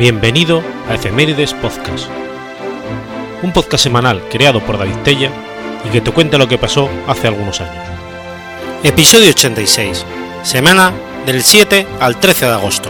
Bienvenido a Efemérides Podcast, un podcast semanal creado por David Tella y que te cuenta lo que pasó hace algunos años. Episodio 86, semana del 7 al 13 de agosto.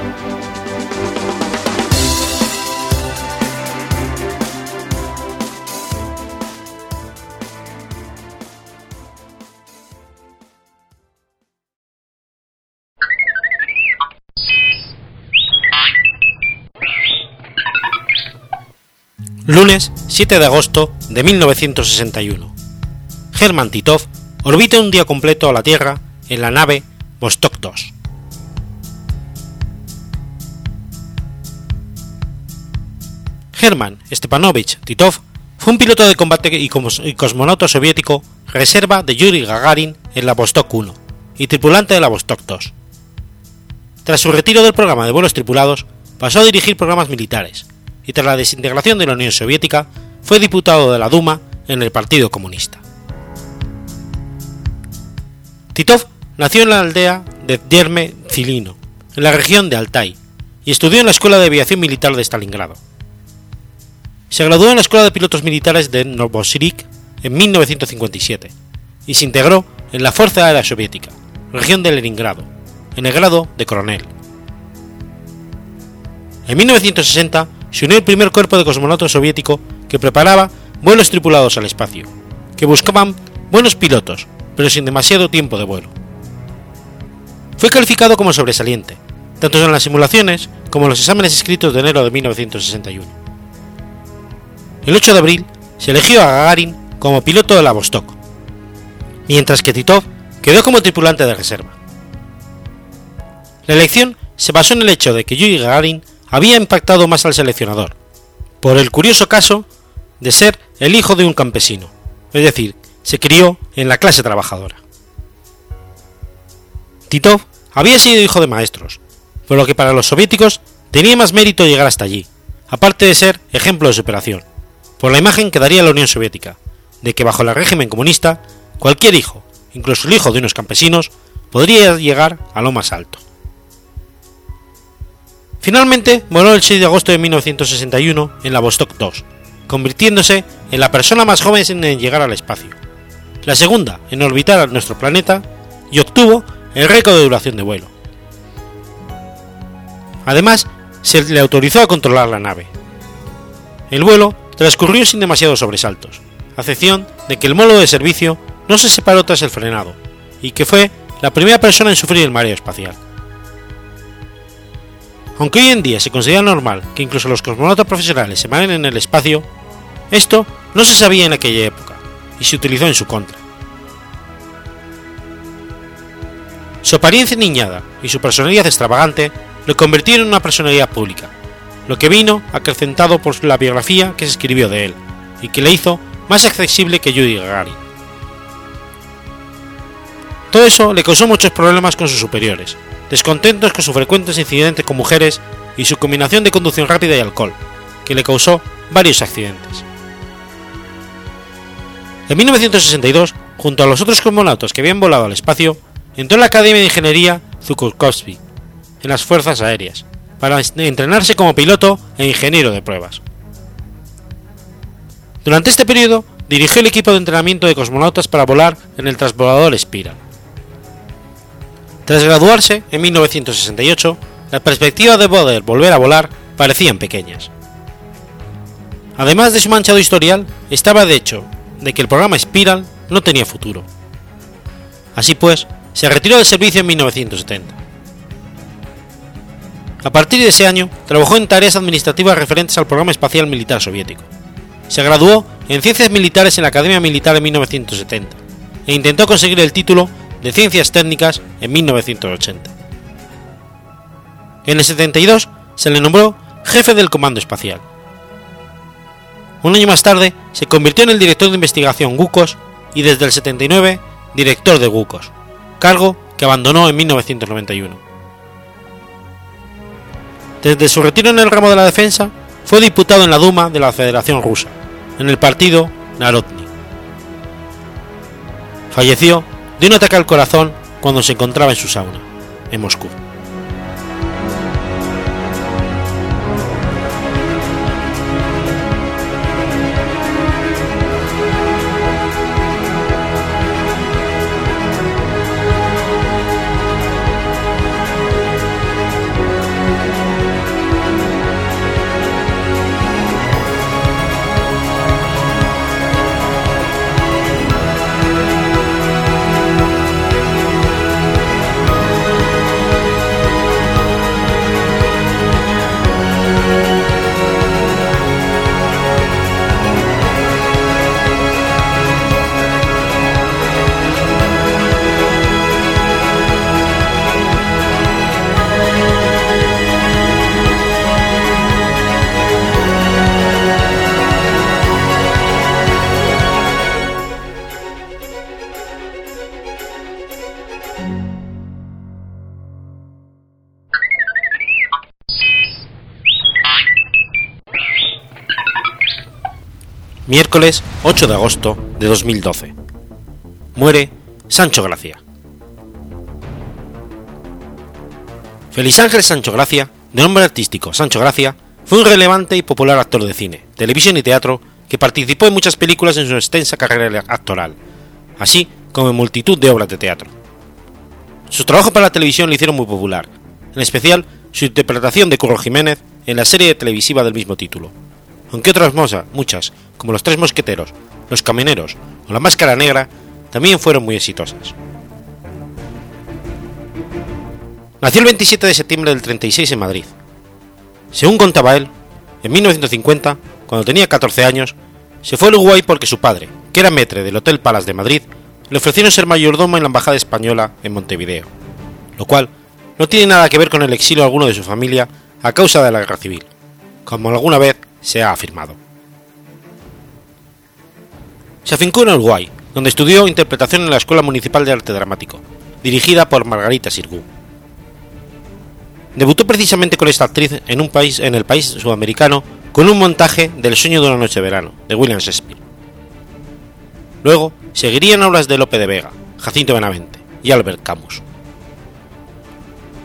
Lunes 7 de agosto de 1961. Hermann Titov orbita un día completo a la Tierra en la nave Vostok 2. Hermann Stepanovich Titov fue un piloto de combate y cosmonauta soviético reserva de Yuri Gagarin en la Vostok 1 y tripulante de la Vostok 2. Tras su retiro del programa de vuelos tripulados, pasó a dirigir programas militares, y tras la desintegración de la Unión Soviética fue diputado de la Duma en el Partido Comunista. Titov nació en la aldea de Dierme Zilino, en la región de Altai, y estudió en la Escuela de Aviación Militar de Stalingrado. Se graduó en la Escuela de Pilotos Militares de Novosibirsk en 1957 y se integró en la Fuerza Aérea Soviética, región de Leningrado, en el grado de coronel. En 1960 se unió el primer cuerpo de cosmonautas soviético que preparaba vuelos tripulados al espacio, que buscaban buenos pilotos, pero sin demasiado tiempo de vuelo. Fue calificado como sobresaliente, tanto en las simulaciones como en los exámenes escritos de enero de 1961. El 8 de abril se eligió a Gagarin como piloto de la Vostok, mientras que Titov quedó como tripulante de reserva. La elección se basó en el hecho de que Yuri Gagarin había impactado más al seleccionador, por el curioso caso de ser el hijo de un campesino, es decir, se crió en la clase trabajadora. Titov había sido hijo de maestros, por lo que para los soviéticos tenía más mérito llegar hasta allí, aparte de ser ejemplo de superación, por la imagen que daría la Unión Soviética, de que bajo el régimen comunista, cualquier hijo, incluso el hijo de unos campesinos, podría llegar a lo más alto. Finalmente voló el 6 de agosto de 1961 en la Vostok 2, convirtiéndose en la persona más joven en llegar al espacio, la segunda en orbitar a nuestro planeta y obtuvo el récord de duración de vuelo. Además, se le autorizó a controlar la nave. El vuelo transcurrió sin demasiados sobresaltos, a excepción de que el módulo de servicio no se separó tras el frenado, y que fue la primera persona en sufrir el mareo espacial. Aunque hoy en día se considera normal que incluso los cosmonautas profesionales se mareen en el espacio, esto no se sabía en aquella época y se utilizó en su contra. Su apariencia niñada y su personalidad extravagante lo convirtieron en una personalidad pública, lo que vino acrecentado por la biografía que se escribió de él y que le hizo más accesible que Yuri Gagarin. Todo eso le causó muchos problemas con sus superiores, descontentos con sus frecuentes incidentes con mujeres y su combinación de conducción rápida y alcohol, que le causó varios accidentes. En 1962, junto a los otros cosmonautas que habían volado al espacio, entró en la Academia de Ingeniería Zukovsky, en las Fuerzas Aéreas, para entrenarse como piloto e ingeniero de pruebas. Durante este periodo, dirigió el equipo de entrenamiento de cosmonautas para volar en el transbordador Spiral. Tras graduarse en 1968, las perspectivas de poder volver a volar parecían pequeñas. Además de su manchado historial, estaba de hecho de que el programa Spiral no tenía futuro. Así pues, se retiró del servicio en 1970. A partir de ese año, trabajó en tareas administrativas referentes al programa espacial militar soviético. Se graduó en Ciencias Militares en la Academia Militar en 1970 e intentó conseguir el título de Ciencias Técnicas en 1980. En el 72 se le nombró jefe del Comando Espacial. Un año más tarde se convirtió en el director de investigación GUCOS y desde el 79 director de GUCOS, cargo que abandonó en 1991. Desde su retiro en el ramo de la defensa, fue diputado en la Duma de la Federación Rusa, en el partido Narodny. Falleció de un ataque al corazón cuando se encontraba en su sauna, en Moscú. Miércoles 8 de agosto de 2012. Muere Sancho Gracia. Feliz Ángel Sancho Gracia, de nombre artístico Sancho Gracia, fue un relevante y popular actor de cine, televisión y teatro que participó en muchas películas en su extensa carrera actoral, así como en multitud de obras de teatro. Su trabajo para la televisión le hicieron muy popular, en especial su interpretación de Curro Jiménez en la serie televisiva del mismo título, aunque otras muchas, como Los Tres Mosqueteros, Los Camineros o La Máscara Negra, también fueron muy exitosas. Nació el 27 de septiembre del 36 en Madrid. Según contaba él, en 1950, cuando tenía 14 años, se fue al Uruguay porque su padre, que era metre del Hotel Palace de Madrid, le ofrecieron ser mayordomo en la Embajada Española en Montevideo, lo cual no tiene nada que ver con el exilio alguno de su familia a causa de la guerra civil, como alguna vez se ha afirmado. Se afincó en Uruguay, donde estudió interpretación en la Escuela Municipal de Arte Dramático, dirigida por Margarita Sirgu. Debutó precisamente con esta actriz en, un país, en el país sudamericano con un montaje del Sueño de una noche de verano, de William Shakespeare. Luego seguirían obras de Lope de Vega, Jacinto Benavente y Albert Camus.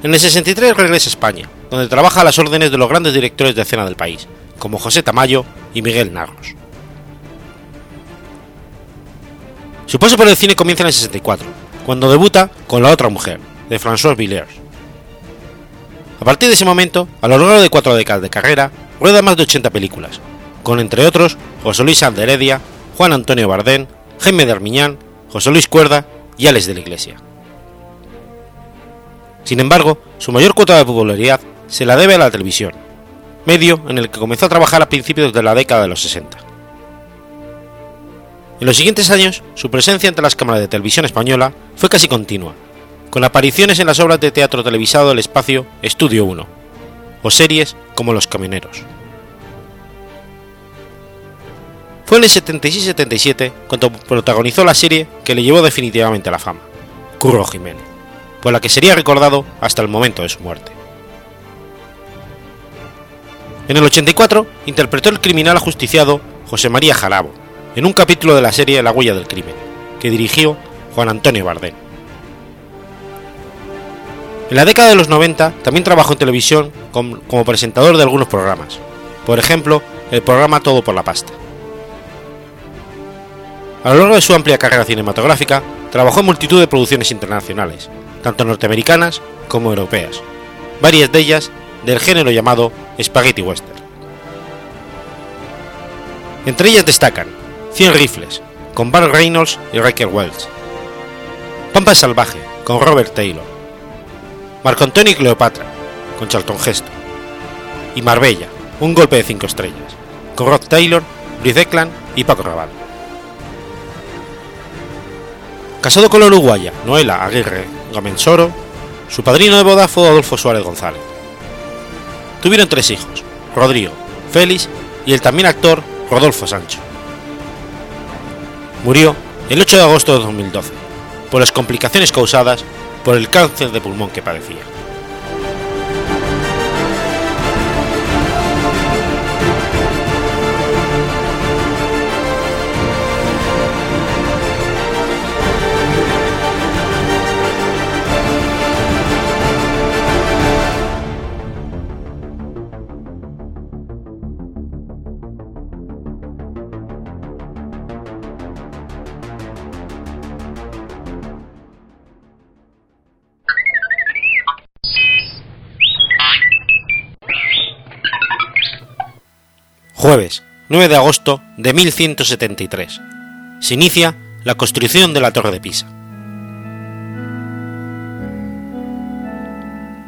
En el 63 regresa a España, donde trabaja a las órdenes de los grandes directores de escena del país, como José Tamayo y Miguel Narros. Su paso por el cine comienza en el 64, cuando debuta con La otra mujer, de François Villers a partir de ese momento, a lo largo de cuatro décadas de carrera, rueda más de 80 películas, con entre otros José Luis Heredia, Juan Antonio Bardén, Jaime de Armiñán, José Luis Cuerda y Alex de la Iglesia. Sin embargo, su mayor cuota de popularidad se la debe a la televisión, medio en el que comenzó a trabajar a principios de la década de los 60. En los siguientes años, su presencia ante las cámaras de televisión española fue casi continua, con apariciones en las obras de teatro televisado del espacio Estudio 1, o series como Los Camineros. Fue en el 76-77 cuando protagonizó la serie que le llevó definitivamente a la fama, Curro Jiménez, por la que sería recordado hasta el momento de su muerte. En el 84 interpretó el criminal ajusticiado José María Jarabo en un capítulo de la serie La huella del crimen, que dirigió Juan Antonio Bardén. En la década de los 90 también trabajó en televisión como presentador de algunos programas, por ejemplo, el programa Todo por la Pasta. A lo largo de su amplia carrera cinematográfica, trabajó en multitud de producciones internacionales, tanto norteamericanas como europeas, varias de ellas del género llamado Spaghetti Western. Entre ellas destacan 100 rifles, con Barry Reynolds y Riker Wells, Pampa Salvaje, con Robert Taylor, Marco Antonio y Cleopatra, con Charlton Heston, y Marbella, un golpe de cinco estrellas, con Rod Taylor, Brice Ekland y Paco Rabanne. Casado con la uruguaya Noela Aguirre Gamensoro, su padrino de boda fue Adolfo Suárez González. Tuvieron tres hijos, Rodrigo, Félix y el también actor Rodolfo Sancho. Murió el 8 de agosto de 2012, por las complicaciones causadas por el cáncer de pulmón que padecía. 9 de agosto de 1173. Se inicia la construcción de la Torre de Pisa.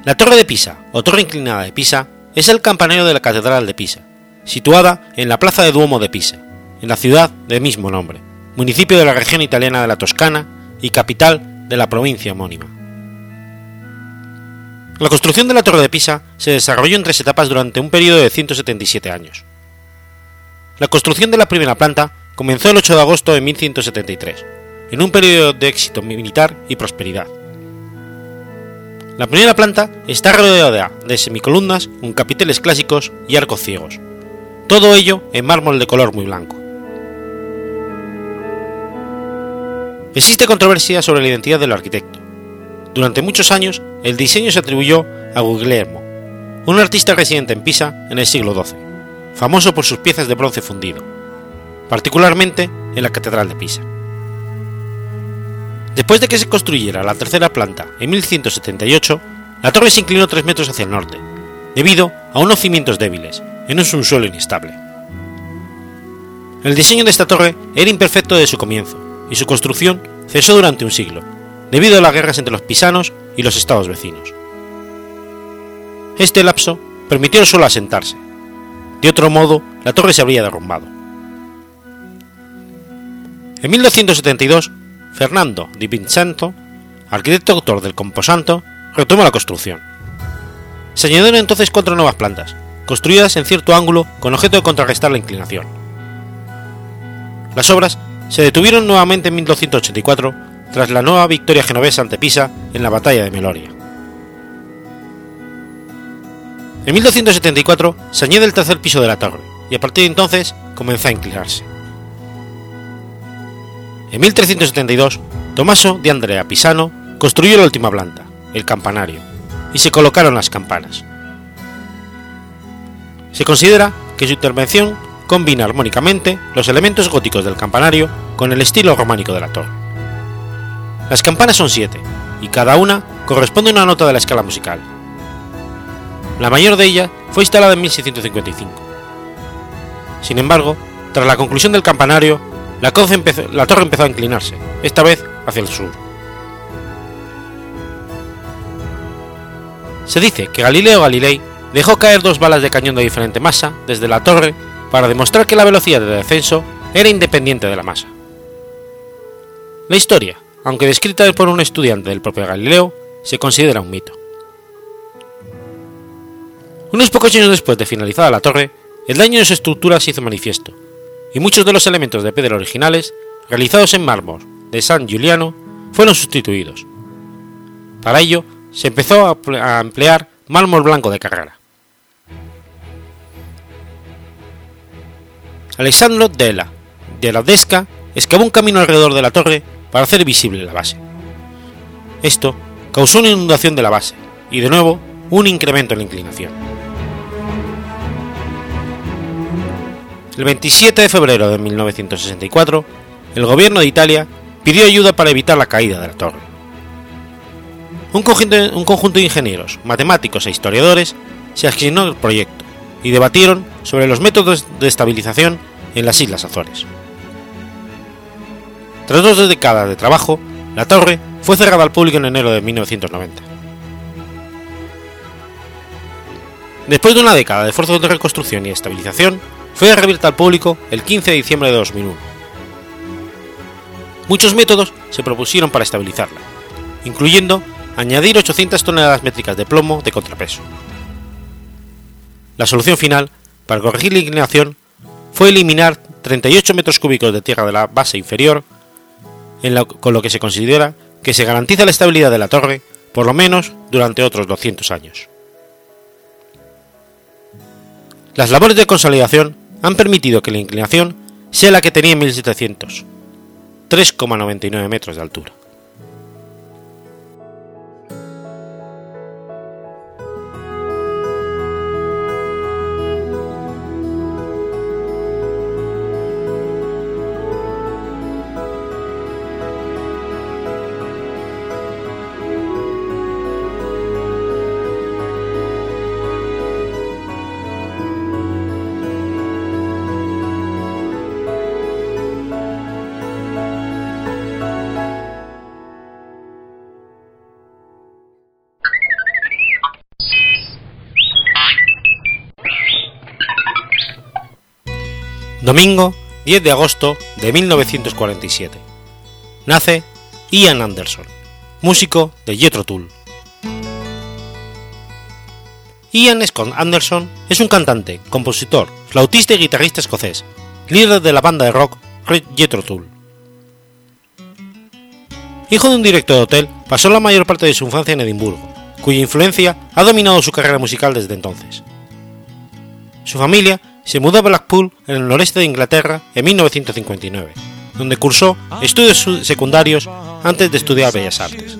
La Torre de Pisa, o Torre Inclinada de Pisa, es el campanario de la Catedral de Pisa, situada en la Plaza de Duomo de Pisa, en la ciudad del mismo nombre, municipio de la región italiana de la Toscana y capital de la provincia homónima. La construcción de la Torre de Pisa se desarrolló en tres etapas durante un periodo de 177 años. La construcción de la primera planta comenzó el 8 de agosto de 1173, en un periodo de éxito militar y prosperidad. La primera planta está rodeada de semicolumnas con capiteles clásicos y arcos ciegos, todo ello en mármol de color muy blanco. Existe controversia sobre la identidad del arquitecto. Durante muchos años, el diseño se atribuyó a Guglielmo, un artista residente en Pisa en el siglo XII famoso por sus piezas de bronce fundido, particularmente en la Catedral de Pisa. Después de que se construyera la tercera planta en 1178, la torre se inclinó tres metros hacia el norte, debido a unos cimientos débiles, en un suelo inestable. El diseño de esta torre era imperfecto desde su comienzo, y su construcción cesó durante un siglo, debido a las guerras entre los pisanos y los estados vecinos. Este lapso permitió al suelo asentarse. De otro modo, la torre se habría derrumbado. En 1272, Fernando di Vincenzo, arquitecto autor del Composanto, retomó la construcción. Se añadieron entonces cuatro nuevas plantas, construidas en cierto ángulo con objeto de contrarrestar la inclinación. Las obras se detuvieron nuevamente en 1284 tras la nueva victoria genovesa ante Pisa en la batalla de Meloria. En 1274 se añade el tercer piso de la torre y a partir de entonces comenzó a inclinarse. En 1372, Tommaso de Andrea Pisano construyó la última planta, el campanario, y se colocaron las campanas. Se considera que su intervención combina armónicamente los elementos góticos del campanario con el estilo románico de la torre. Las campanas son siete, y cada una corresponde a una nota de la escala musical. La mayor de ellas fue instalada en 1655. Sin embargo, tras la conclusión del campanario, la, la torre empezó a inclinarse, esta vez hacia el sur. Se dice que Galileo Galilei dejó caer dos balas de cañón de diferente masa desde la torre para demostrar que la velocidad de descenso era independiente de la masa. La historia, aunque descrita por un estudiante del propio Galileo, se considera un mito. Unos pocos años después de finalizada la torre, el daño de su estructura se hizo manifiesto, y muchos de los elementos de piedra originales, realizados en mármol de San Giuliano, fueron sustituidos. Para ello, se empezó a emplear mármol blanco de Carrara. Alessandro Della, de la Desca, excavó un camino alrededor de la torre para hacer visible la base. Esto causó una inundación de la base y de nuevo un incremento en la inclinación. El 27 de febrero de 1964, el gobierno de Italia pidió ayuda para evitar la caída de la torre. Un conjunto, un conjunto de ingenieros, matemáticos e historiadores se asignó al proyecto y debatieron sobre los métodos de estabilización en las Islas Azores. Tras dos décadas de trabajo, la torre fue cerrada al público en enero de 1990. Después de una década de esfuerzos de reconstrucción y estabilización, fue reabierta al público el 15 de diciembre de 2001. Muchos métodos se propusieron para estabilizarla, incluyendo añadir 800 toneladas métricas de plomo de contrapeso. La solución final, para corregir la inclinación, fue eliminar 38 metros cúbicos de tierra de la base inferior, con lo que se considera que se garantiza la estabilidad de la torre por lo menos durante otros 200 años. Las labores de consolidación han permitido que la inclinación sea la que tenía en 1700, 3,99 metros de altura. Domingo 10 de agosto de 1947. Nace Ian Anderson, músico de Jethro Tull. Ian Scott Anderson es un cantante, compositor, flautista y guitarrista escocés, líder de la banda de rock Jethro Tull. Hijo de un director de hotel, pasó la mayor parte de su infancia en Edimburgo, cuya influencia ha dominado su carrera musical desde entonces. Su familia se mudó a Blackpool, en el noreste de Inglaterra, en 1959, donde cursó estudios secundarios antes de estudiar Bellas Artes.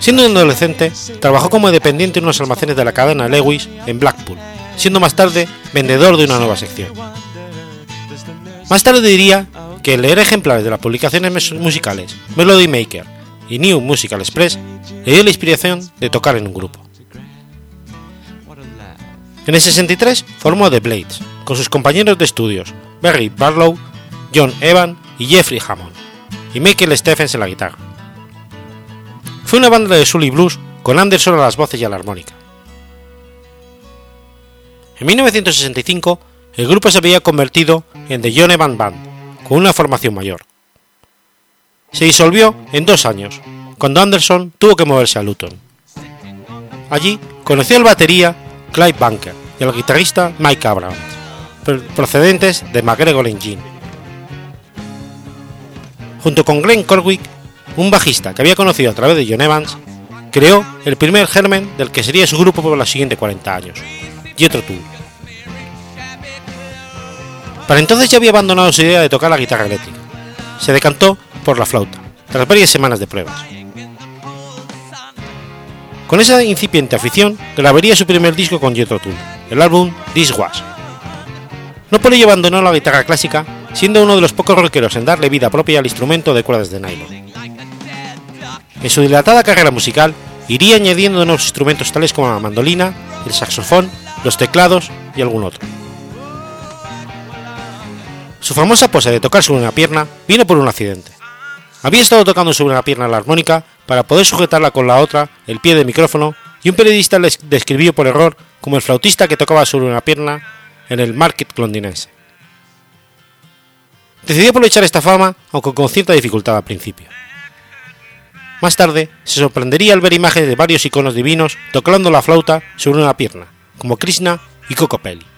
Siendo un adolescente, trabajó como dependiente en unos almacenes de la cadena Lewis en Blackpool, siendo más tarde vendedor de una nueva sección. Más tarde diría que leer ejemplares de las publicaciones musicales Melody Maker y New Musical Express le dio la inspiración de tocar en un grupo. En el 63 formó The Blades, con sus compañeros de estudios Barry Barlow, John Evan y Jeffrey Hammond, y Michael Stephens en la guitarra. Fue una banda de soul y blues con Anderson a las voces y a la armónica. En 1965, el grupo se había convertido en The John Evan Band, con una formación mayor. Se disolvió en dos años, cuando Anderson tuvo que moverse a Luton. Allí conoció al batería Clyde Bunker y al guitarrista Mike Abrams, procedentes de McGregor Engine. Junto con Glenn Corwick, un bajista que había conocido a través de John Evans, creó el primer germen del que sería su grupo por los siguientes 40 años, Jethro Tull. Para entonces ya había abandonado su idea de tocar la guitarra eléctrica. Se decantó por la flauta, tras varias semanas de pruebas. Con esa incipiente afición, grabaría su primer disco con Jethro Tull, el álbum This Was. No por ello abandonó la guitarra clásica, siendo uno de los pocos rockeros en darle vida propia al instrumento de cuerdas de nylon. En su dilatada carrera musical, iría añadiendo nuevos instrumentos tales como la mandolina, el saxofón, los teclados y algún otro. Su famosa pose de tocar sobre una pierna vino por un accidente. Había estado tocando sobre una pierna la armónica para poder sujetarla con la otra el pie del micrófono y un periodista le describió por error como el flautista que tocaba sobre una pierna en el market londinense. Decidió aprovechar esta fama, aunque con cierta dificultad al principio. Más tarde, se sorprendería al ver imágenes de varios iconos divinos tocando la flauta sobre una pierna, como Krishna y Kokopelli.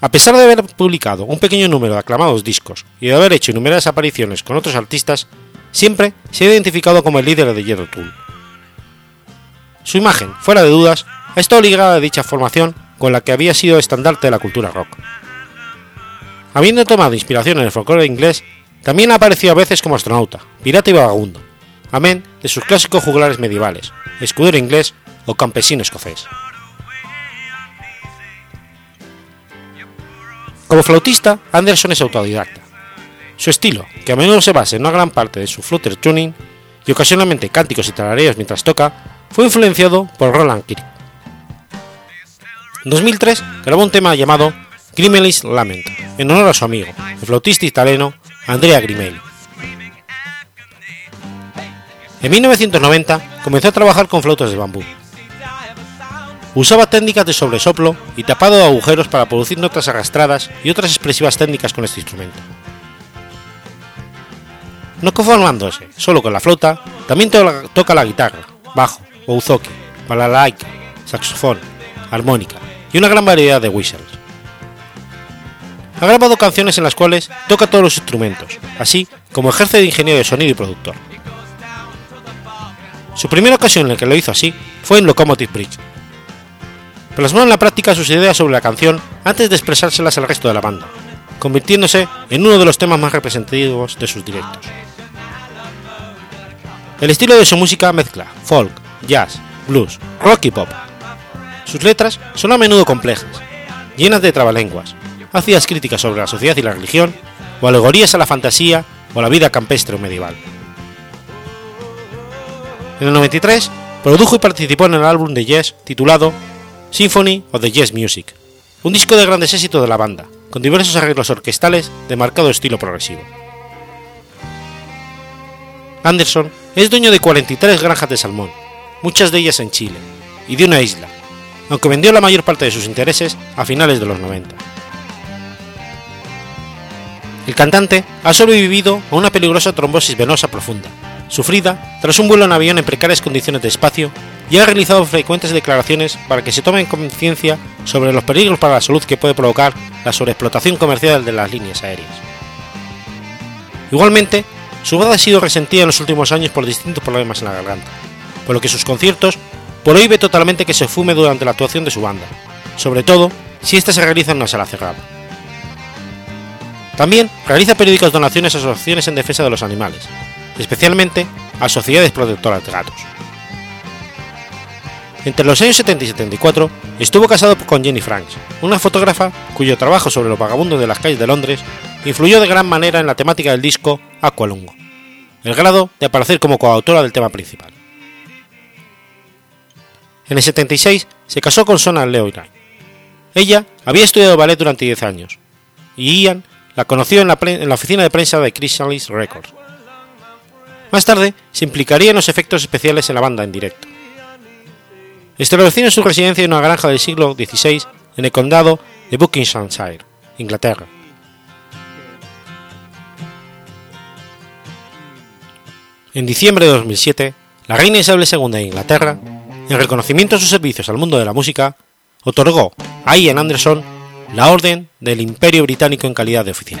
A pesar de haber publicado un pequeño número de aclamados discos y de haber hecho numerosas apariciones con otros artistas, siempre se ha identificado como el líder de Jethro Tull. Su imagen, fuera de dudas, ha estado ligada a dicha formación con la que había sido estandarte de la cultura rock. Habiendo tomado inspiración en el folclore inglés, también ha aparecido a veces como astronauta, pirata y vagabundo, amén de sus clásicos juglares medievales, escudero inglés o campesino escocés. Como flautista, Anderson es autodidacta. Su estilo, que a menudo se basa en una gran parte de su flutter tuning y ocasionalmente cánticos y tarareos mientras toca, fue influenciado por Roland Kirk. En 2003 grabó un tema llamado Grimelis Lament, en honor a su amigo, el flautista italiano Andrea Grimelli. En 1990 comenzó a trabajar con flautas de bambú, Usaba técnicas de sobresoplo y tapado de agujeros para producir notas arrastradas y otras expresivas técnicas con este instrumento. No conformándose solo con la flauta, también toca la guitarra, bajo, bouzouki, balalaika, saxofón, armónica y una gran variedad de whistles. Ha grabado canciones en las cuales toca todos los instrumentos, así como ejerce de ingeniero de sonido y productor. Su primera ocasión en la que lo hizo así fue en Locomotive Bridge, plasmó en la práctica sus ideas sobre la canción antes de expresárselas al resto de la banda, convirtiéndose en uno de los temas más representativos de sus directos. El estilo de su música mezcla folk, jazz, blues, rock y pop. Sus letras son a menudo complejas, llenas de trabalenguas, ácidas críticas sobre la sociedad y la religión, o alegorías a la fantasía o la vida campestre o medieval. En el 93 produjo y participó en el álbum de jazz titulado Symphony of the Jazz Music, un disco de grandes éxitos de la banda, con diversos arreglos orquestales de marcado estilo progresivo. Anderson es dueño de 43 granjas de salmón, muchas de ellas en Chile, y de una isla, aunque vendió la mayor parte de sus intereses a finales de los 90. El cantante ha sobrevivido a una peligrosa trombosis venosa profunda, sufrida tras un vuelo en avión en precarias condiciones de espacio y ha realizado frecuentes declaraciones para que se tomen conciencia sobre los peligros para la salud que puede provocar la sobreexplotación comercial de las líneas aéreas. Igualmente, su voz ha sido resentida en los últimos años por distintos problemas en la garganta, por lo que sus conciertos prohíbe totalmente que se fume durante la actuación de su banda, sobre todo si ésta se realiza en una sala cerrada. También realiza periódicas donaciones a asociaciones en defensa de los animales, especialmente a sociedades protectoras de gatos. Entre los años 70 y 74 estuvo casado con Jenny Franks, una fotógrafa cuyo trabajo sobre los vagabundos de las calles de Londres influyó de gran manera en la temática del disco Aqualungo, el grado de aparecer como coautora del tema principal. En el 76 se casó con Sona Leoira. Ella había estudiado ballet durante 10 años, y Ian la conoció en la, oficina de prensa de Chrysalis Records. Más tarde se implicaría en los efectos especiales en la banda en directo. Estableció en su residencia en una granja del siglo XVI en el condado de Buckinghamshire, Inglaterra. En diciembre de 2007, la reina Isabel II de Inglaterra, en reconocimiento a sus servicios al mundo de la música, otorgó a Ian Anderson la Orden del Imperio Británico en calidad de oficial.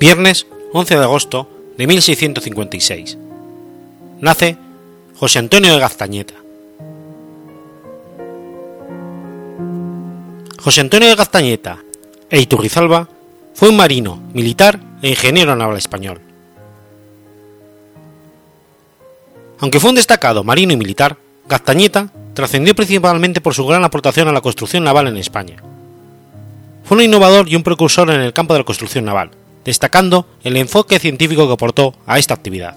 Viernes 11 de agosto de 1656. Nace José Antonio de Gaztañeta. José Antonio de Gaztañeta e Iturrizalba fue un marino, militar e ingeniero naval español. Aunque fue un destacado marino y militar, Gaztañeta trascendió principalmente por su gran aportación a la construcción naval en España. Fue un innovador y un precursor en el campo de la construcción naval, destacando el enfoque científico que aportó a esta actividad.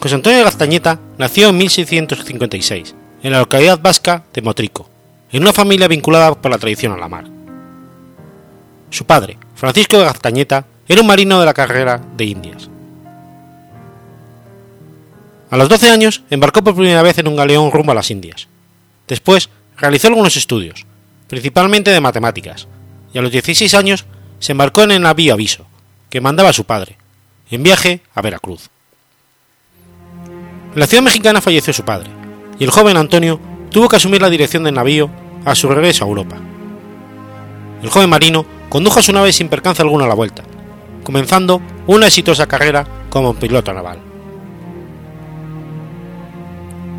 José Antonio Gaztañeta nació en 1656, en la localidad vasca de Motrico, en una familia vinculada por la tradición a la mar. Su padre, Francisco de Gaztañeta, era un marino de la carrera de Indias. A los 12 años embarcó por primera vez en un galeón rumbo a las Indias. Después realizó algunos estudios, principalmente de matemáticas, y a los 16 años se embarcó en el navío Aviso, que mandaba a su padre, en viaje a Veracruz. En la ciudad mexicana falleció su padre, y el joven Antonio tuvo que asumir la dirección del navío a su regreso a Europa. El joven marino condujo a su nave sin percance alguno a la vuelta, comenzando una exitosa carrera como piloto naval.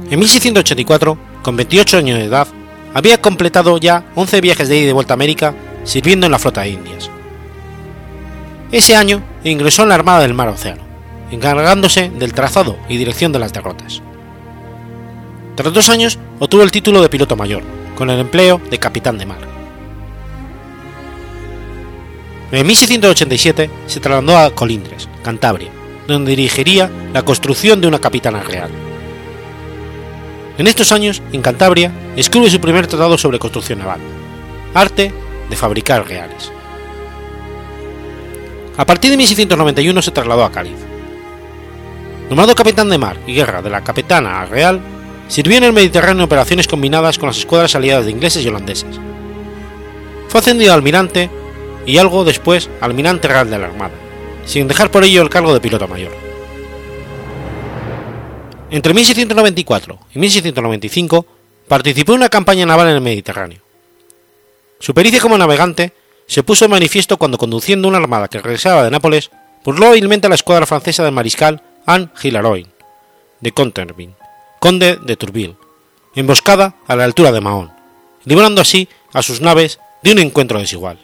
En 1684, con 28 años de edad, había completado ya 11 viajes de ida y de vuelta a América sirviendo en la flota de Indias. Ese año ingresó en la Armada del Mar Océano, encargándose del trazado y dirección de las derrotas. Tras dos años obtuvo el título de piloto mayor, con el empleo de capitán de mar. En 1687 se trasladó a Colindres, Cantabria, donde dirigiría la construcción de una capitana real. En estos años, en Cantabria, escribe su primer tratado sobre construcción naval, Arte de fabricar reales. A partir de 1691 se trasladó a Cádiz. Nombrado capitán de mar y guerra de la Capitana Real, sirvió en el Mediterráneo en operaciones combinadas con las escuadras aliadas de ingleses y holandeses. Fue ascendido a almirante y algo después almirante real de la Armada, sin dejar por ello el cargo de piloto mayor. Entre 1694 y 1695 participó en una campaña naval en el Mediterráneo. Su pericia como navegante se puso en manifiesto cuando conduciendo una armada que regresaba de Nápoles burló hábilmente a la escuadra francesa del mariscal Anne Gilaroy de Conterville, conde de Tourville, emboscada a la altura de Mahón, librando así a sus naves de un encuentro desigual.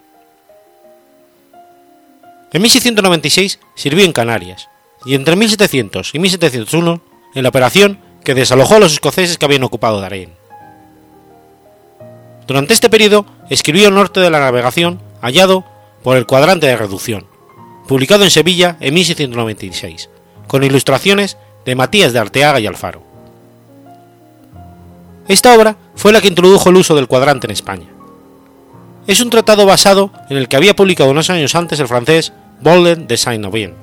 En 1696 sirvió en Canarias y entre 1700 y 1701 en la operación que desalojó a los escoceses que habían ocupado Darien. Durante este periodo escribió el norte de la navegación hallado por el cuadrante de reducción, publicado en Sevilla en 1696, con ilustraciones de Matías de Arteaga y Alfaro. Esta obra fue la que introdujo el uso del cuadrante en España. Es un tratado basado en el que había publicado unos años antes el francés Bolden de Saint-Novien.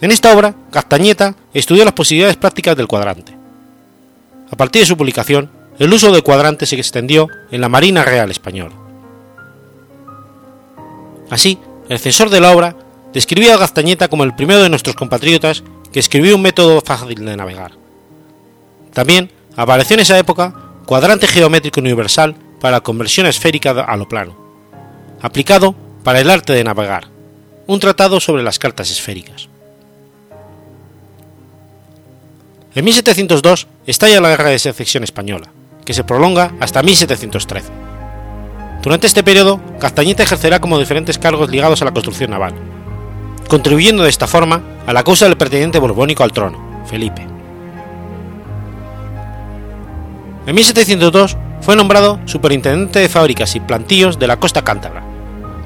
En esta obra, Castañeta estudió las posibilidades prácticas del cuadrante. A partir de su publicación, el uso del cuadrante se extendió en la Marina Real Española. Así, el censor de la obra describió a Castañeta como el primero de nuestros compatriotas que escribió un método fácil de navegar. También apareció en esa época cuadrante geométrico universal para conversión esférica a lo plano, aplicado para el arte de navegar, un tratado sobre las cartas esféricas. En 1702 estalla la Guerra de Secesión Española, que se prolonga hasta 1713. Durante este periodo, Castañeta ejercerá como diferentes cargos ligados a la construcción naval, contribuyendo de esta forma a la causa del pretendiente borbónico al trono, Felipe. En 1702 fue nombrado superintendente de fábricas y plantíos de la costa cántabra,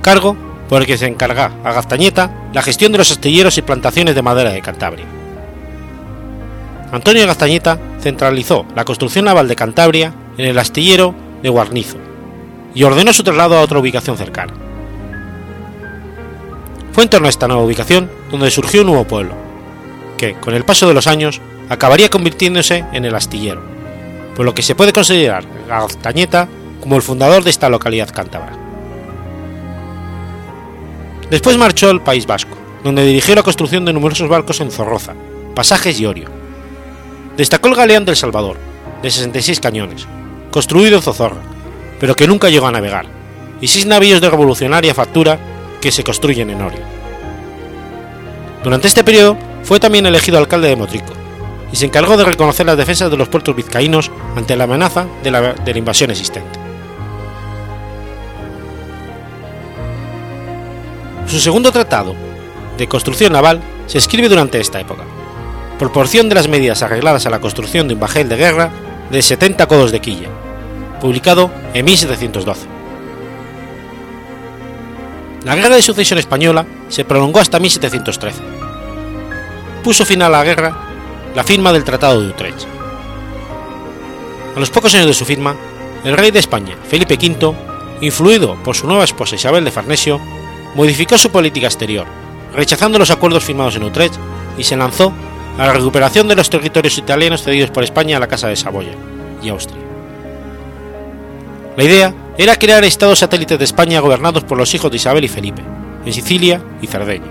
cargo por el que se encarga a Gaztañeta la gestión de los astilleros y plantaciones de madera de Cantabria. Antonio Gaztañeta centralizó la construcción naval de Cantabria en el astillero de Guarnizo y ordenó su traslado a otra ubicación cercana. Fue en torno a esta nueva ubicación donde surgió un nuevo pueblo, que, con el paso de los años, acabaría convirtiéndose en el astillero, por lo que se puede considerar a como el fundador de esta localidad cántabra. Después marchó al País Vasco, donde dirigió la construcción de numerosos barcos en Zorroza, Pasajes y Orio. Destacó el galeón del Salvador, de 66 cañones, construido en Zozorra, pero que nunca llegó a navegar, y seis navíos de revolucionaria factura que se construyen en Orio. Durante este periodo fue también elegido alcalde de Motrico, y se encargó de reconocer las defensas de los puertos vizcaínos ante la amenaza de la invasión existente. Su segundo tratado de construcción naval se escribe durante esta época, proporción de las medidas arregladas a la construcción de un bajel de guerra de 70 codos de quilla, publicado en 1712. La guerra de sucesión española se prolongó hasta 1713. Puso fin a la guerra la firma del Tratado de Utrecht. A los pocos años de su firma, el rey de España, Felipe V, influido por su nueva esposa Isabel de Farnesio, modificó su política exterior, rechazando los acuerdos firmados en Utrecht y se lanzó a la recuperación de los territorios italianos cedidos por España a la Casa de Saboya y Austria. La idea era crear estados satélites de España gobernados por los hijos de Isabel y Felipe, en Sicilia y Cerdeña.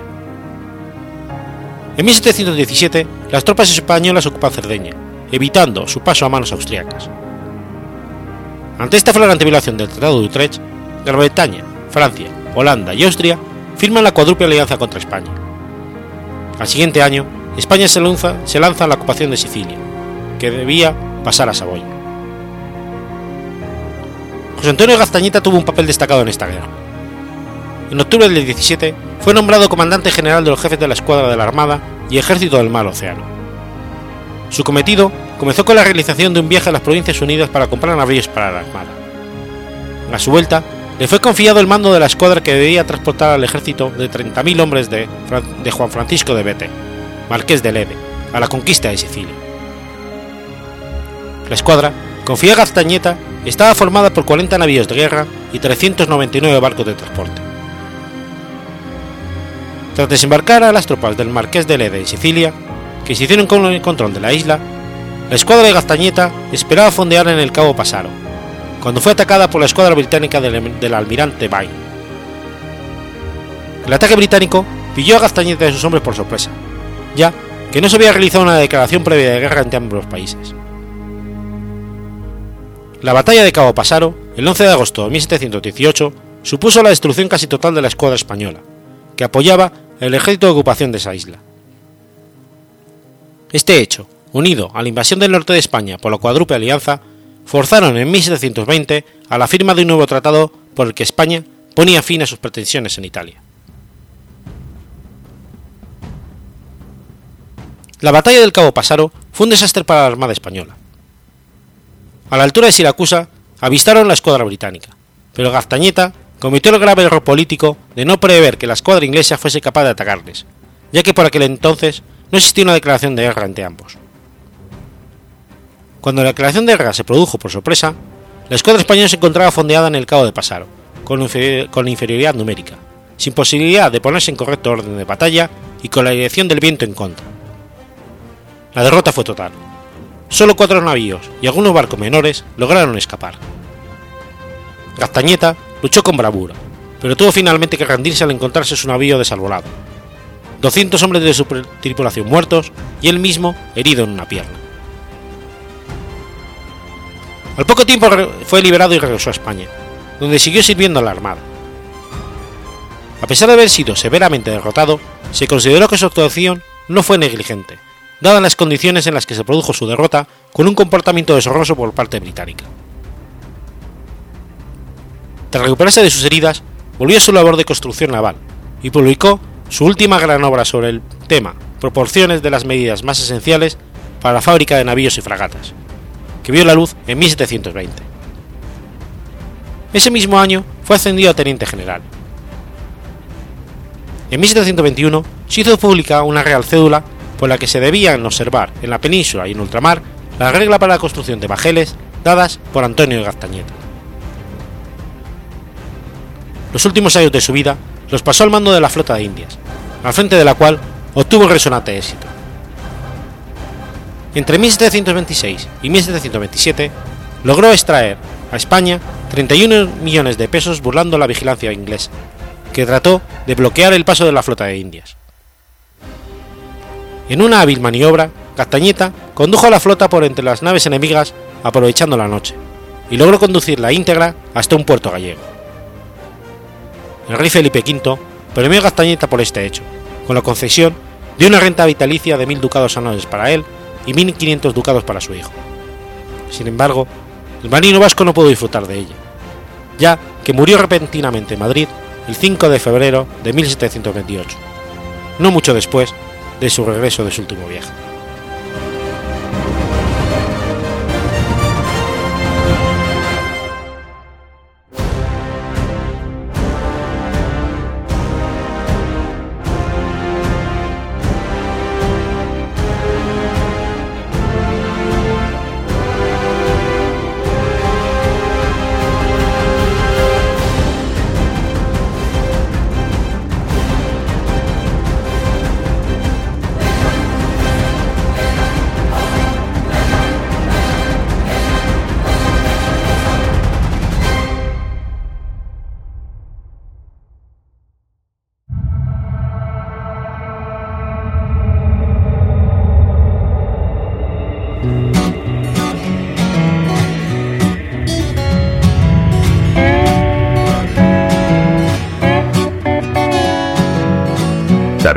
En 1717, las tropas españolas ocupan Cerdeña, evitando su paso a manos austriacas. Ante esta flagrante violación del Tratado de Utrecht, Gran Bretaña, Francia, Holanda y Austria firman la cuádruple alianza contra España. Al siguiente año, España se lanza, se lanza a la ocupación de Sicilia, que debía pasar a Saboya. José Antonio Gaztañeta tuvo un papel destacado en esta guerra. En octubre del 17 fue nombrado comandante general de los jefes de la escuadra de la Armada y Ejército del Mar Océano. Su cometido comenzó con la realización de un viaje a las Provincias Unidas para comprar navíos para la Armada. A su vuelta, le fue confiado el mando de la escuadra que debía transportar al ejército de 30.000 hombres de, de, Juan Francisco de Bete, marqués de Lede, a la conquista de Sicilia. La escuadra, confiada a Gaztañeta, estaba formada por 40 navíos de guerra y 399 barcos de transporte. Tras desembarcar a las tropas del marqués de Lede en Sicilia, que se hicieron con el control de la isla, la escuadra de Gaztañeta esperaba fondear en el Cabo Pasaro, cuando fue atacada por la escuadra británica del, del almirante Bay. El ataque británico pilló a Gaztañeta y sus hombres por sorpresa, ya que no se había realizado una declaración previa de guerra entre ambos países. La batalla de Cabo Pasaro, el 11 de agosto de 1718, supuso la destrucción casi total de la escuadra española, que apoyaba el ejército de ocupación de esa isla. Este hecho, unido a la invasión del norte de España por la cuádruple alianza, forzaron en 1720 a la firma de un nuevo tratado por el que España ponía fin a sus pretensiones en Italia. La batalla del Cabo Pasaro fue un desastre para la Armada española. A la altura de Siracusa avistaron la escuadra británica, pero Gaztañeta cometió el grave error político de no prever que la escuadra inglesa fuese capaz de atacarles, ya que por aquel entonces no existía una declaración de guerra entre ambos. Cuando la declaración de guerra se produjo por sorpresa, la escuadra española se encontraba fondeada en el Cabo de Pasaro, con, con inferioridad numérica, sin posibilidad de ponerse en correcto orden de batalla y con la dirección del viento en contra. La derrota fue total. Solo cuatro navíos y algunos barcos menores lograron escapar. Gaztañeta luchó con bravura, pero tuvo finalmente que rendirse al encontrarse su navío desarbolado. 200 hombres de su tripulación muertos y él mismo herido en una pierna. Al poco tiempo fue liberado y regresó a España, donde siguió sirviendo a la Armada. A pesar de haber sido severamente derrotado, se consideró que su actuación no fue negligente, dadas las condiciones en las que se produjo su derrota con un comportamiento deshonroso por parte británica. Tras recuperarse de sus heridas, volvió a su labor de construcción naval y publicó su última gran obra sobre el tema Proporciones de las medidas más esenciales para la fábrica de navíos y fragatas, que vio la luz en 1720. Ese mismo año fue ascendido a teniente general. En 1721 se hizo pública una real cédula por la que se debían observar en la península y en ultramar la regla para la construcción de bajeles dadas por Antonio de. Los últimos años de su vida los pasó al mando de la flota de Indias, al frente de la cual obtuvo resonante éxito. Entre 1726 y 1727 logró extraer a España 31 millones de pesos burlando la vigilancia inglesa, que trató de bloquear el paso de la flota de Indias. En una hábil maniobra, Castañeta condujo a la flota por entre las naves enemigas aprovechando la noche, y logró conducirla íntegra hasta un puerto gallego el rey Felipe V premió a Gastañeta por este hecho, con la concesión de una renta vitalicia de 1.000 ducados anuales para él y 1.500 ducados para su hijo. Sin embargo, el marino vasco no pudo disfrutar de ella, ya que murió repentinamente en Madrid el 5 de febrero de 1728, no mucho después de su regreso de su último viaje.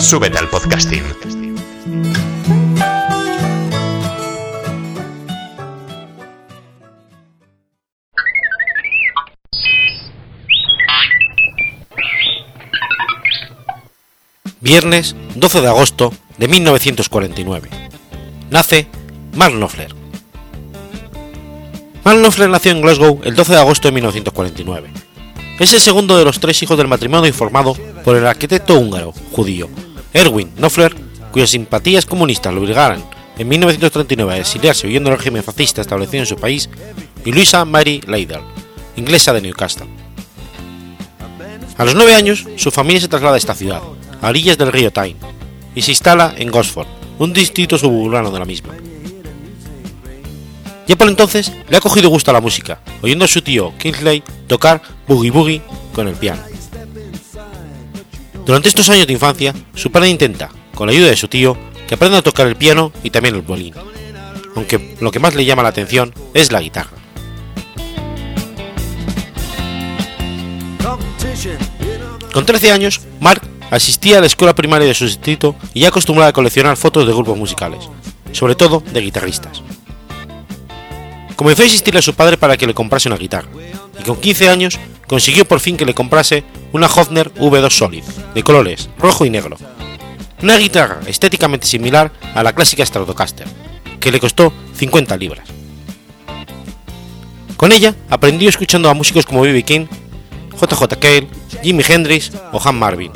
Súbete al podcasting. Viernes 12 de agosto de 1949. Nace Mark Knopfler. Mark Knopfler nació en Glasgow el 12 de agosto de 1949. Es el segundo de los tres hijos del matrimonio formado por el arquitecto húngaro judío Erwin Knopfler, cuyas simpatías comunistas lo obligaran en 1939 a exiliarse huyendo del régimen fascista establecido en su país, y Luisa Mary Leidel, inglesa de Newcastle. A los nueve años, su familia se traslada a esta ciudad, a orillas del río Tyne, y se instala en Gosford, un distrito suburbano de la misma. Ya por entonces le ha cogido gusto a la música, oyendo a su tío Kingsley tocar boogie boogie con el piano. Durante estos años de infancia, su padre intenta, con la ayuda de su tío, que aprenda a tocar el piano y también el violín, aunque lo que más le llama la atención es la guitarra. Con 13 años, Mark asistía a la escuela primaria de su distrito y ya acostumbraba a coleccionar fotos de grupos musicales, sobre todo de guitarristas. Comenzó a insistirle a su padre para que le comprase una guitarra, y con 15 años consiguió por fin que le comprase una Hofner V2 Solid, de colores rojo y negro. Una guitarra estéticamente similar a la clásica Stratocaster, que le costó 50 libras. Con ella aprendió escuchando a músicos como B.B. King, JJ Cale, Jimi Hendrix o Han Marvin,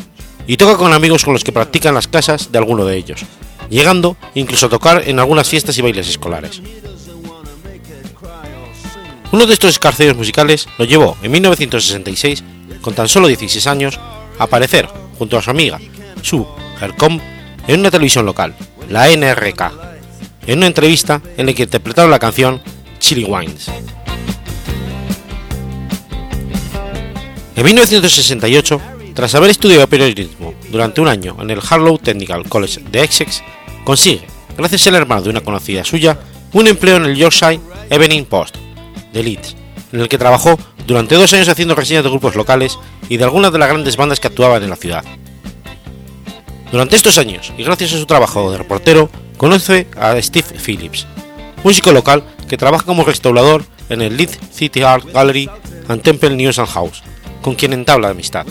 y toca con amigos con los que practican las casas de alguno de ellos, llegando incluso a tocar en algunas fiestas y bailes escolares. Uno de estos escarceos musicales lo llevó en 1966, con tan solo 16 años, a aparecer junto a su amiga Sue Hercombe en una televisión local, la NRK, en una entrevista en la que interpretaron la canción Chili Wines. En 1968, tras haber estudiado periodismo durante un año en el Harlow Technical College de Essex, consigue, gracias al hermano de una conocida suya, un empleo en el Yorkshire Evening Post, de Leeds, en el que trabajó durante dos años haciendo reseñas de grupos locales y de algunas de las grandes bandas que actuaban en la ciudad. Durante estos años, y gracias a su trabajo de reportero, conoce a Steve Phillips, músico local que trabaja como restaurador en el Leeds City Art Gallery and Temple News and House, con quien entabla amistad.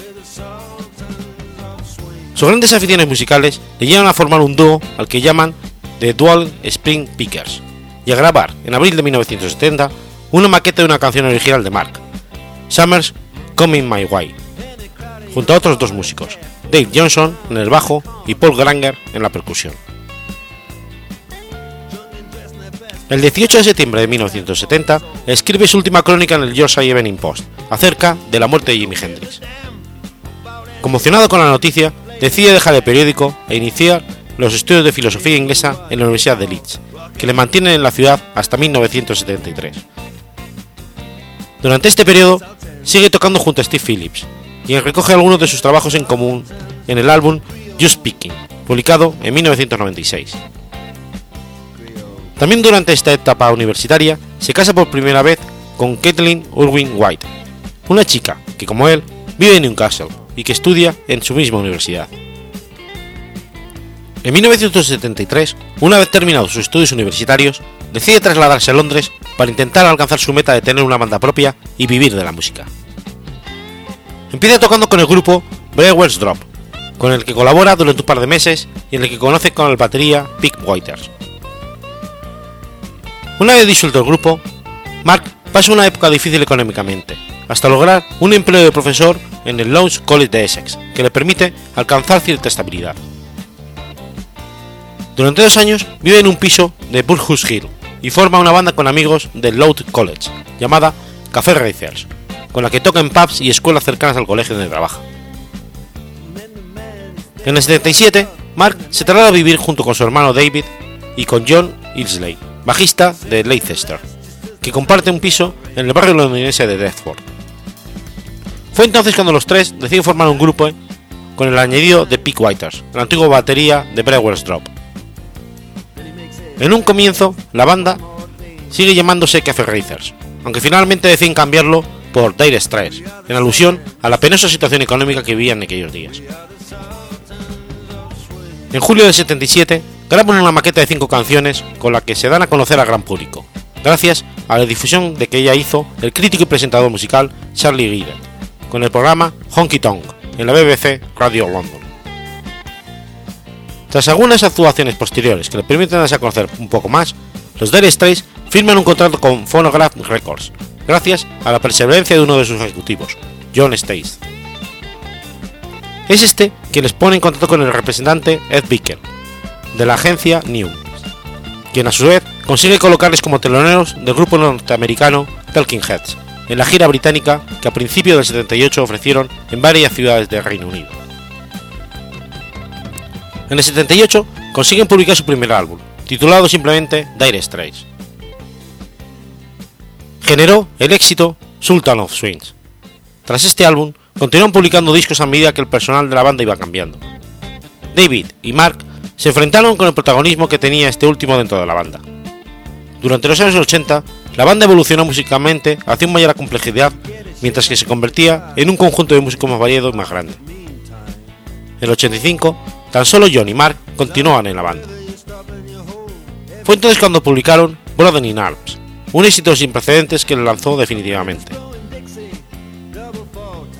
Sus grandes aficiones musicales le llevan a formar un dúo al que llaman The Dual Spring Pickers y a grabar en abril de 1970 una maqueta de una canción original de Mark, Summers Coming My Way, junto a otros dos músicos, Dave Johnson en el bajo y Paul Granger en la percusión. El 18 de septiembre de 1970 escribe su última crónica en el Yorkshire Evening Post acerca de la muerte de Jimi Hendrix. Conmocionado con la noticia, decide dejar el periódico e iniciar los estudios de filosofía inglesa en la Universidad de Leeds, que le mantienen en la ciudad hasta 1973. Durante este periodo, sigue tocando junto a Steve Phillips, quien recoge algunos de sus trabajos en común en el álbum Just Speaking, publicado en 1996. También durante esta etapa universitaria se casa por primera vez con Kathleen Irwin White, una chica que, como él, vive en Newcastle y que estudia en su misma universidad. En 1973, una vez terminados sus estudios universitarios, decide trasladarse a Londres para intentar alcanzar su meta de tener una banda propia y vivir de la música. Empieza tocando con el grupo Brewer's Drop, con el que colabora durante un par de meses y en el que conoce con el batería Pick Whiters. Una vez disuelto el grupo, Mark pasa una época difícil económicamente, hasta lograr un empleo de profesor en el Launch College de Essex, que le permite alcanzar cierta estabilidad. Durante dos años vive en un piso de Burghus Hill y forma una banda con amigos del Loud College, llamada Café Racers, con la que toca en pubs y escuelas cercanas al colegio donde trabaja. En el 77, Mark se traslada a vivir junto con su hermano David y con John Ilsley, bajista de Leicester, que comparte un piso en el barrio londinense de Deptford. Fue entonces cuando los tres deciden formar un grupo con el añadido de Pick Whiters, la antigua batería de Brewer's Drop. En un comienzo, la banda sigue llamándose Cafe Racers, aunque finalmente deciden cambiarlo por Dire Straits, en alusión a la penosa situación económica que vivían en aquellos días. En julio del 77, graban una maqueta de cinco canciones con la que se dan a conocer al gran público, gracias a la difusión de que ella hizo el crítico y presentador musical Charlie Gibbet, con el programa Honky Tonk en la BBC Radio London. Tras algunas actuaciones posteriores que le permiten darse conocer un poco más, los Dire Straits firman un contrato con Phonograph Records, gracias a la perseverancia de uno de sus ejecutivos, John Stace. Es este quien les pone en contacto con el representante Ed Bicker, de la agencia New, quien a su vez consigue colocarles como teloneros del grupo norteamericano Talking Heads, en la gira británica que a principios del 78 ofrecieron en varias ciudades del Reino Unido. En el 78 consiguen publicar su primer álbum, titulado simplemente Dire Straits. Generó el éxito Sultan of Swings. Tras este álbum, continuaron publicando discos a medida que el personal de la banda iba cambiando. David y Mark se enfrentaron con el protagonismo que tenía este último dentro de la banda. Durante los años 80, la banda evolucionó musicalmente hacia una mayor complejidad, mientras que se convertía en un conjunto de músicos más variado y más grande. En el 85, tan solo John y Mark continuaban en la banda. Fue entonces cuando publicaron Brother in Arms, un éxito sin precedentes que le lanzó definitivamente.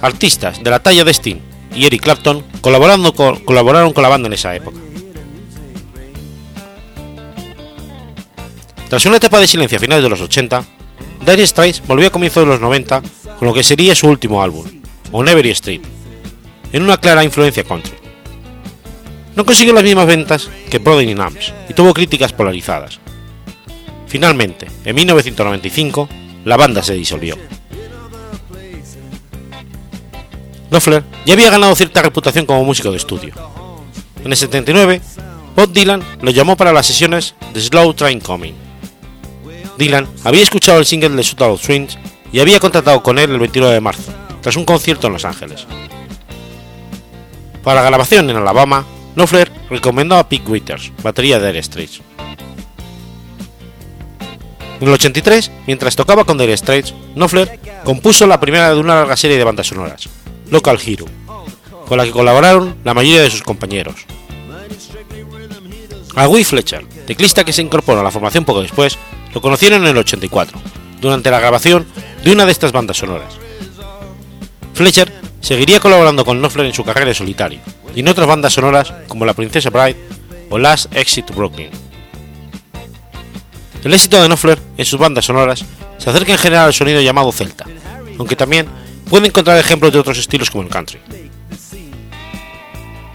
Artistas de la talla de Sting y Eric Clapton colaboraron con la banda en esa época. Tras una etapa de silencio a finales de los 80, Dire Straits volvió a comienzos de los 90 con lo que sería su último álbum, On Every Street, en una clara influencia country. No consiguió las mismas ventas que Brother in Arms y tuvo críticas polarizadas. Finalmente, en 1995, la banda se disolvió. Knopfler ya había ganado cierta reputación como músico de estudio. En el 79, Bob Dylan lo llamó para las sesiones de Slow Train Coming. Dylan había escuchado el single de Sultan of Swings y había contratado con él el 29 de marzo, tras un concierto en Los Ángeles. Para la grabación en Alabama, Knopfler recomendó a Pete Withers, batería de Dire Straits. En el 83, mientras tocaba con Dire Straits, Knopfler compuso la primera de una larga serie de bandas sonoras, Local Hero, con la que colaboraron la mayoría de sus compañeros. A Will Fletcher, teclista que se incorporó a la formación poco después, lo conocieron en el 84, durante la grabación de una de estas bandas sonoras. Fletcher seguiría colaborando con Knopfler en su carrera en solitario, y en otras bandas sonoras como La Princesa Bride o Last Exit to Brooklyn. El éxito de Knopfler en sus bandas sonoras se acerca en general al sonido llamado celta, aunque también puede encontrar ejemplos de otros estilos como el country.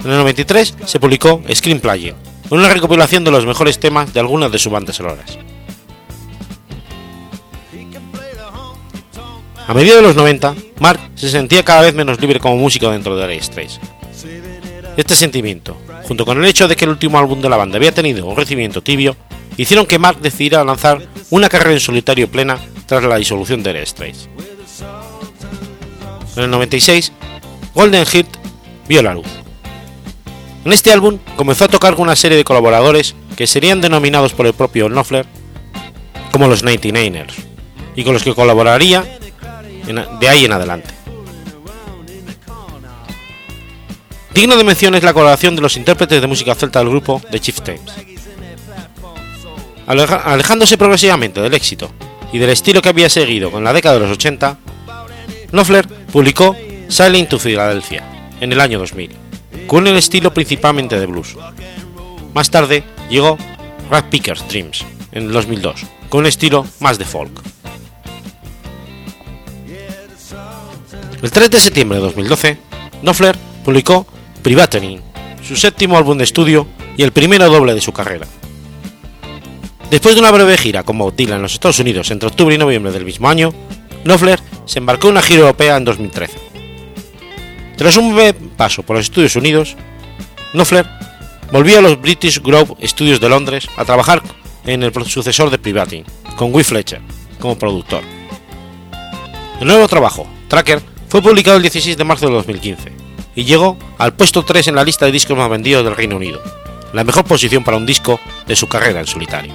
En el 93 se publicó Screen Playing, una recopilación de los mejores temas de algunas de sus bandas sonoras. A mediados de los 90, Mark se sentía cada vez menos libre como músico dentro de Dire Straits. Este sentimiento, junto con el hecho de que el último álbum de la banda había tenido un recibimiento tibio, hicieron que Mark decidiera lanzar una carrera en solitario plena tras la disolución de Dire Straits. En el 96, Golden Hit vio la luz. En este álbum comenzó a tocar con una serie de colaboradores que serían denominados por el propio Knopfler como los 99ers, y con los que colaboraría de ahí en adelante. Digno de mención es la colaboración de los intérpretes de música celta del grupo The Chieftains. Alejándose progresivamente del éxito y del estilo que había seguido con la década de los 80, Knopfler publicó Silent to Philadelphia en el año 2000, con el estilo principalmente de blues. Más tarde llegó Rat Picker's Dreams en el 2002, con un estilo más de folk. El 3 de septiembre de 2012, Knopfler publicó Privatening, su séptimo álbum de estudio y el primero doble de su carrera. Después de una breve gira con Bob en los Estados Unidos entre octubre y noviembre del mismo año, Knopfler se embarcó en una gira europea en 2013. Tras un breve paso por los Estados Unidos, Knopfler volvió a los British Grove Studios de Londres a trabajar en el sucesor de Privating, con Will Fletcher como productor. El nuevo trabajo, Tracker, fue publicado el 16 de marzo de 2015 y llegó al puesto 3 en la lista de discos más vendidos del Reino Unido, la mejor posición para un disco de su carrera en solitario.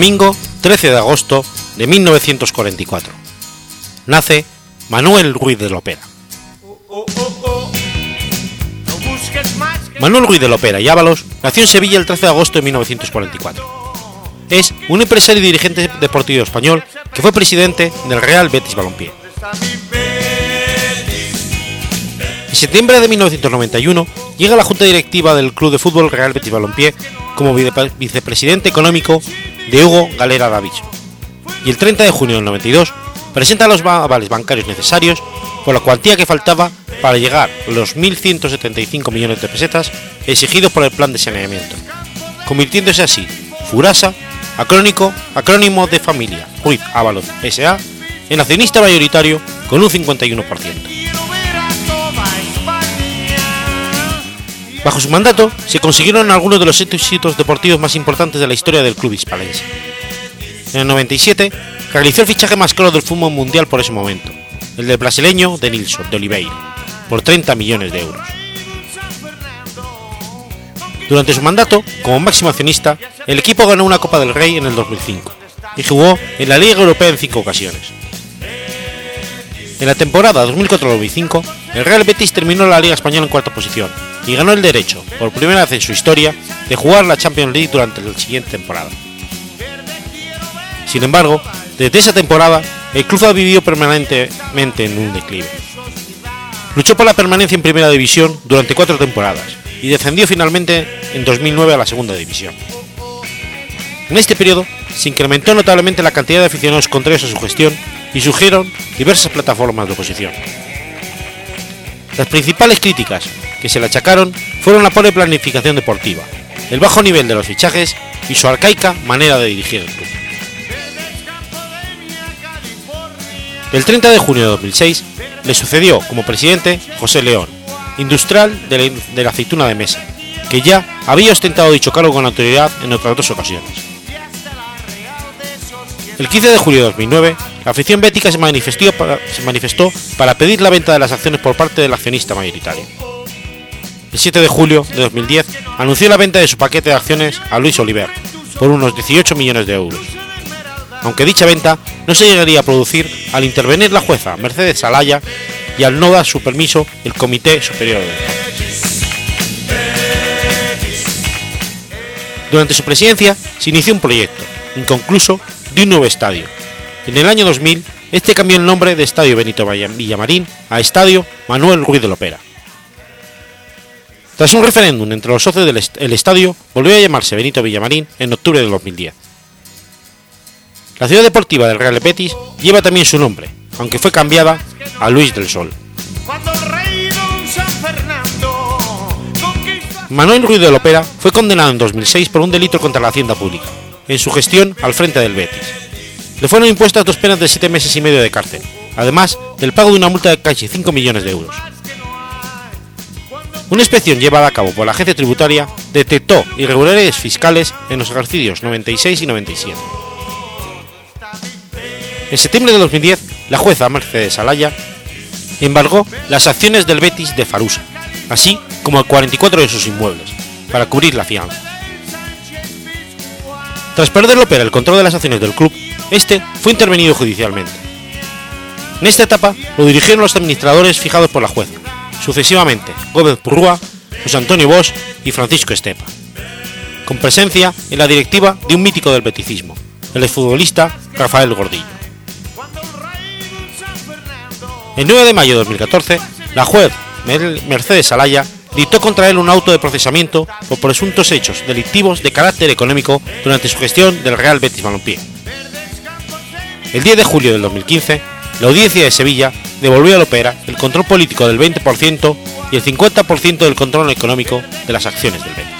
Domingo 13 de agosto de 1944. Nace Manuel Ruiz de Lopera. Manuel Ruiz de Lopera y Ábalos nació en Sevilla el 13 de agosto de 1944. Es un empresario y dirigente deportivo español que fue presidente del Real Betis Balompié. En septiembre de 1991 llega a la junta directiva del club de fútbol Real Betis Balompié como vicepresidente económico de Hugo Galera Daviso, y el 30 de junio del 92 presenta los avales bancarios necesarios por la cuantía que faltaba para llegar a los 1.175 millones de pesetas exigidos por el plan de saneamiento, convirtiéndose así Furasa, acrónico, acrónimo de familia Ruiz Ábalos S.A., en accionista mayoritario con un 51%. Bajo su mandato se consiguieron algunos de los éxitos deportivos más importantes de la historia del club hispalense. En el 97 realizó el fichaje más caro del fútbol mundial por ese momento, el del brasileño de Nilsson de Oliveira, por 30 millones de euros. Durante su mandato, como máximo accionista, el equipo ganó una Copa del Rey en el 2005 y jugó en la Liga Europea en cinco ocasiones. En la temporada 2004-2005, el Real Betis terminó la Liga Española en cuarta posición y ganó el derecho, por primera vez en su historia, de jugar la Champions League durante la siguiente temporada. Sin embargo, desde esa temporada, el club ha vivido permanentemente en un declive. Luchó por la permanencia en Primera División durante cuatro temporadas y descendió finalmente en 2009 a la Segunda División. En este periodo se incrementó notablemente la cantidad de aficionados contrarios a su gestión y surgieron diversas plataformas de oposición. Las principales críticas que se le achacaron fueron la pobre planificación deportiva, el bajo nivel de los fichajes y su arcaica manera de dirigir el club. El 30 de junio de 2006 le sucedió como presidente José León, industrial de la, aceituna de mesa, que ya había ostentado dicho cargo con autoridad en otras dos ocasiones. El 15 de julio de 2009, la afición bética se manifestó, para, se manifestó para pedir la venta de las acciones por parte del accionista mayoritario. El 7 de julio de 2010 anunció la venta de su paquete de acciones a Luis Oliver por unos 18 millones de euros. Aunque dicha venta no se llegaría a producir al intervenir la jueza Mercedes Alaya y al no dar su permiso el Comité Superior de Durante su presidencia se inició un proyecto, inconcluso, de un nuevo estadio. En el año 2000, este cambió el nombre de Estadio Benito Villamarín a Estadio Manuel Ruiz de Lopera. Tras un referéndum entre los socios del estadio, volvió a llamarse Benito Villamarín en octubre de 2010. La ciudad deportiva del Real Betis lleva también su nombre, aunque fue cambiada a Luis del Sol. Manuel Ruiz de Lopera fue condenado en 2006 por un delito contra la hacienda pública, en su gestión al frente del Betis. Le fueron impuestas dos penas de siete meses y medio de cárcel, además del pago de una multa de casi 5 millones de euros. Una inspección llevada a cabo por la agencia tributaria detectó irregularidades fiscales en los ejercicios 96 y 97. En septiembre de 2010, la jueza Mercedes Alaya embargó las acciones del Betis de Farusa, así como el 44 de sus inmuebles, para cubrir la fianza. Tras perder Lopera el control de las acciones del club, este fue intervenido judicialmente. En esta etapa lo dirigieron los administradores fijados por la jueza, sucesivamente Gómez Purrúa, José Antonio Bosch y Francisco Estepa, con presencia en la directiva de un mítico del beticismo, el exfutbolista Rafael Gordillo. El 9 de mayo de 2014, la juez Mercedes Alaya dictó contra él un auto de procesamiento por presuntos hechos delictivos de carácter económico durante su gestión del Real Betis Balompié. El 10 de julio del 2015, la audiencia de Sevilla devolvió al Opera el control político del 20% y el 50% del control económico de las acciones del Betis.